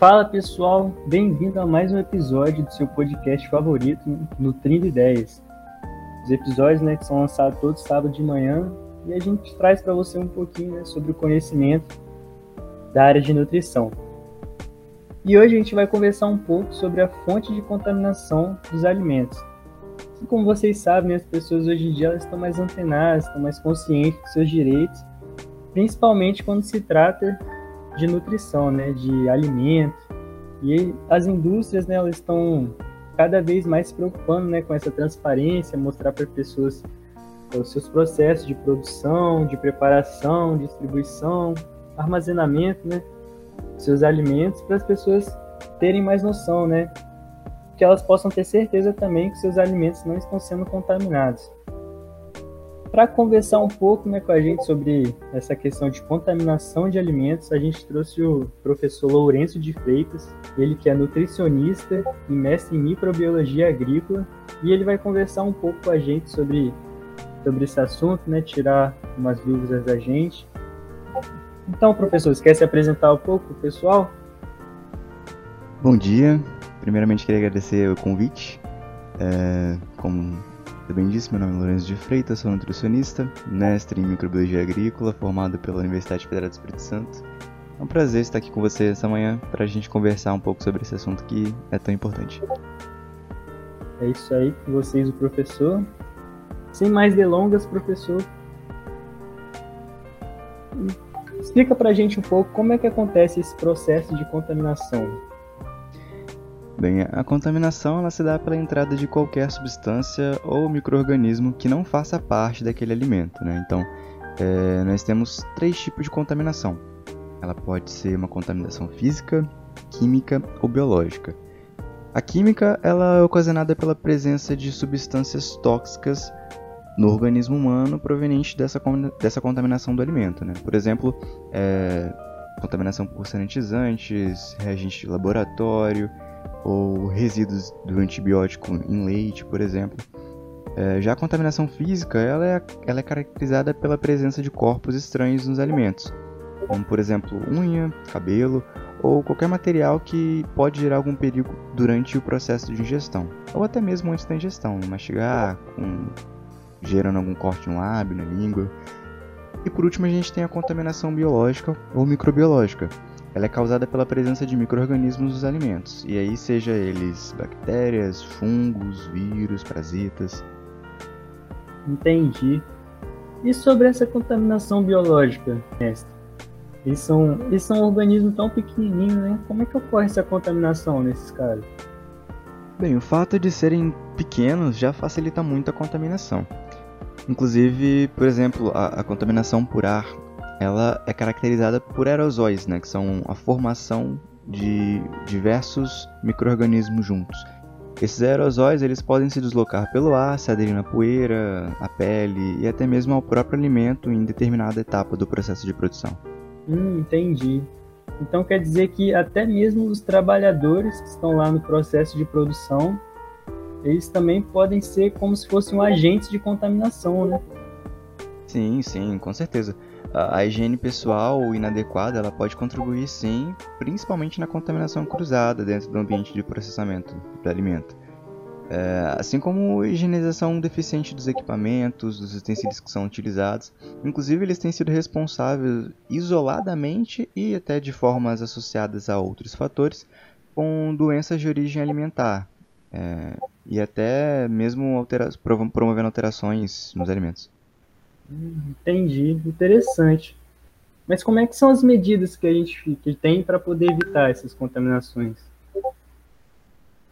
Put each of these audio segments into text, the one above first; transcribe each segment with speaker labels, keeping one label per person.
Speaker 1: Fala pessoal, bem-vindo a mais um episódio do seu podcast favorito, Nutrindo Ideias. Os episódios né, que são lançados todo sábado de manhã e a gente traz para você um pouquinho né, sobre o conhecimento da área de nutrição. E hoje a gente vai conversar um pouco sobre a fonte de contaminação dos alimentos. E como vocês sabem, né, as pessoas hoje em dia elas estão mais antenadas, estão mais conscientes dos seus direitos, principalmente quando se trata de nutrição, né, de alimento. E as indústrias, né, elas estão cada vez mais se preocupando, né, com essa transparência, mostrar para as pessoas os seus processos de produção, de preparação, distribuição, armazenamento, né, seus alimentos para as pessoas terem mais noção, né, que elas possam ter certeza também que seus alimentos não estão sendo contaminados. Para conversar um pouco né, com a gente sobre essa questão de contaminação de alimentos, a gente trouxe o professor Lourenço de Freitas, ele que é nutricionista e mestre em microbiologia agrícola, e ele vai conversar um pouco com a gente sobre, sobre esse assunto, né, tirar umas dúvidas da gente. Então, professor, você quer se apresentar um pouco, pessoal?
Speaker 2: Bom dia. Primeiramente, queria agradecer o convite. É, como bem disse, meu nome é Lourenço de Freitas, sou nutricionista, mestre em microbiologia agrícola, formado pela Universidade Federal do Espírito Santo. É um prazer estar aqui com você essa manhã para a gente conversar um pouco sobre esse assunto que é tão importante.
Speaker 1: É isso aí com vocês, o professor. Sem mais delongas, professor, explica para a gente um pouco como é que acontece esse processo de contaminação.
Speaker 2: Bem, a contaminação ela se dá pela entrada de qualquer substância ou microorganismo que não faça parte daquele alimento. Né? Então, é, nós temos três tipos de contaminação. Ela pode ser uma contaminação física, química ou biológica. A química ela é ocasionada pela presença de substâncias tóxicas no organismo humano proveniente dessa, dessa contaminação do alimento. Né? Por exemplo, é, contaminação por sanitizantes, reagentes de laboratório, ou resíduos do antibiótico em leite, por exemplo. É, já a contaminação física ela é, ela é caracterizada pela presença de corpos estranhos nos alimentos, como por exemplo unha, cabelo ou qualquer material que pode gerar algum perigo durante o processo de ingestão, ou até mesmo antes da ingestão, mastigar, com, gerando algum corte no lábio, na língua. E por último a gente tem a contaminação biológica ou microbiológica, ela é causada pela presença de micro-organismos nos alimentos, e aí seja eles bactérias, fungos, vírus, parasitas.
Speaker 1: Entendi. E sobre essa contaminação biológica, mestre? Eles são, eles são um organismo tão pequenininho, né? Como é que ocorre essa contaminação nesses casos?
Speaker 2: Bem, o fato de serem pequenos já facilita muito a contaminação. Inclusive, por exemplo, a, a contaminação por ar ela é caracterizada por aerosóis, né, que são a formação de diversos micro-organismos juntos. Esses aerosóis eles podem se deslocar pelo ar, se aderir na poeira, à pele e até mesmo ao próprio alimento em determinada etapa do processo de produção.
Speaker 1: Hum, entendi. Então quer dizer que até mesmo os trabalhadores que estão lá no processo de produção, eles também podem ser como se fossem agentes de contaminação, né?
Speaker 2: Sim, sim, com certeza a higiene pessoal inadequada ela pode contribuir sim, principalmente na contaminação cruzada dentro do ambiente de processamento do alimento. É, assim como a higienização deficiente dos equipamentos, dos utensílios que são utilizados. Inclusive, eles têm sido responsáveis isoladamente e até de formas associadas a outros fatores com doenças de origem alimentar é, e até mesmo altera promovendo alterações nos alimentos.
Speaker 1: Entendi, interessante. Mas como é que são as medidas que a gente que tem para poder evitar essas contaminações?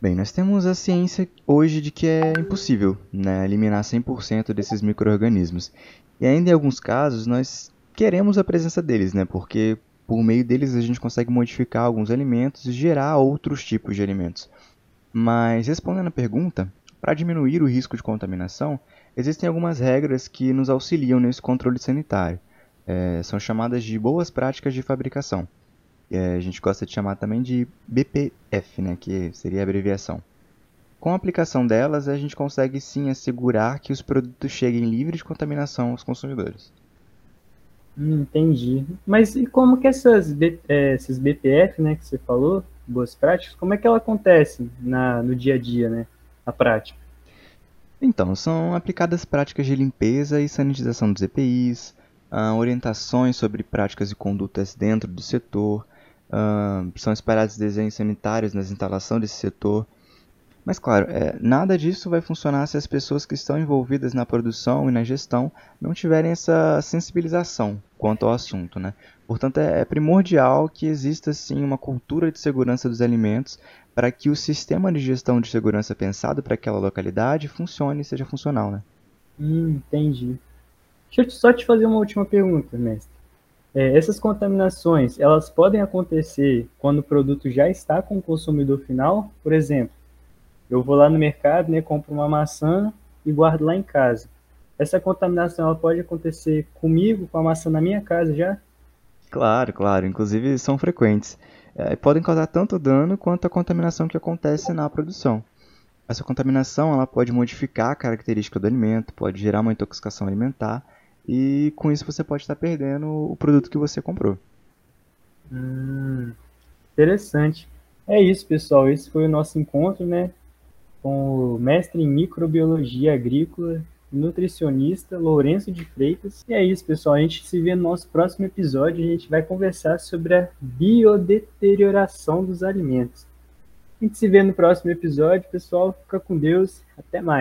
Speaker 2: Bem, nós temos a ciência hoje de que é impossível né, eliminar 100% desses micro-organismos. E ainda em alguns casos nós queremos a presença deles, né, porque por meio deles a gente consegue modificar alguns alimentos e gerar outros tipos de alimentos. Mas respondendo a pergunta, para diminuir o risco de contaminação, Existem algumas regras que nos auxiliam nesse controle sanitário. É, são chamadas de boas práticas de fabricação. É, a gente gosta de chamar também de BPF, né, que seria a abreviação. Com a aplicação delas, a gente consegue sim assegurar que os produtos cheguem livres de contaminação aos consumidores.
Speaker 1: Entendi. Mas e como que essas, é, BPF, né, que você falou, boas práticas, como é que ela acontece na, no dia a dia, né? A prática?
Speaker 2: Então, são aplicadas práticas de limpeza e sanitização dos EPIs, uh, orientações sobre práticas e condutas dentro do setor, uh, são espalhados desenhos sanitários nas instalações desse setor. Mas, claro, é, nada disso vai funcionar se as pessoas que estão envolvidas na produção e na gestão não tiverem essa sensibilização quanto ao assunto. Né? Portanto, é, é primordial que exista sim uma cultura de segurança dos alimentos para que o sistema de gestão de segurança pensado para aquela localidade funcione e seja funcional. Né?
Speaker 1: Hum, entendi. Deixa eu só te fazer uma última pergunta, mestre. É, essas contaminações, elas podem acontecer quando o produto já está com o consumidor final? Por exemplo, eu vou lá no mercado, né, compro uma maçã e guardo lá em casa. Essa contaminação ela pode acontecer comigo, com a maçã na minha casa já?
Speaker 2: Claro, claro. Inclusive são frequentes. É, podem causar tanto dano quanto a contaminação que acontece na produção. Essa contaminação ela pode modificar a característica do alimento, pode gerar uma intoxicação alimentar e com isso você pode estar perdendo o produto que você comprou.
Speaker 1: Hum, interessante. É isso, pessoal. Esse foi o nosso encontro, né? Com o mestre em microbiologia agrícola nutricionista Lourenço de Freitas. E é isso, pessoal. A gente se vê no nosso próximo episódio. A gente vai conversar sobre a biodeterioração dos alimentos. A gente se vê no próximo episódio, pessoal. Fica com Deus. Até mais.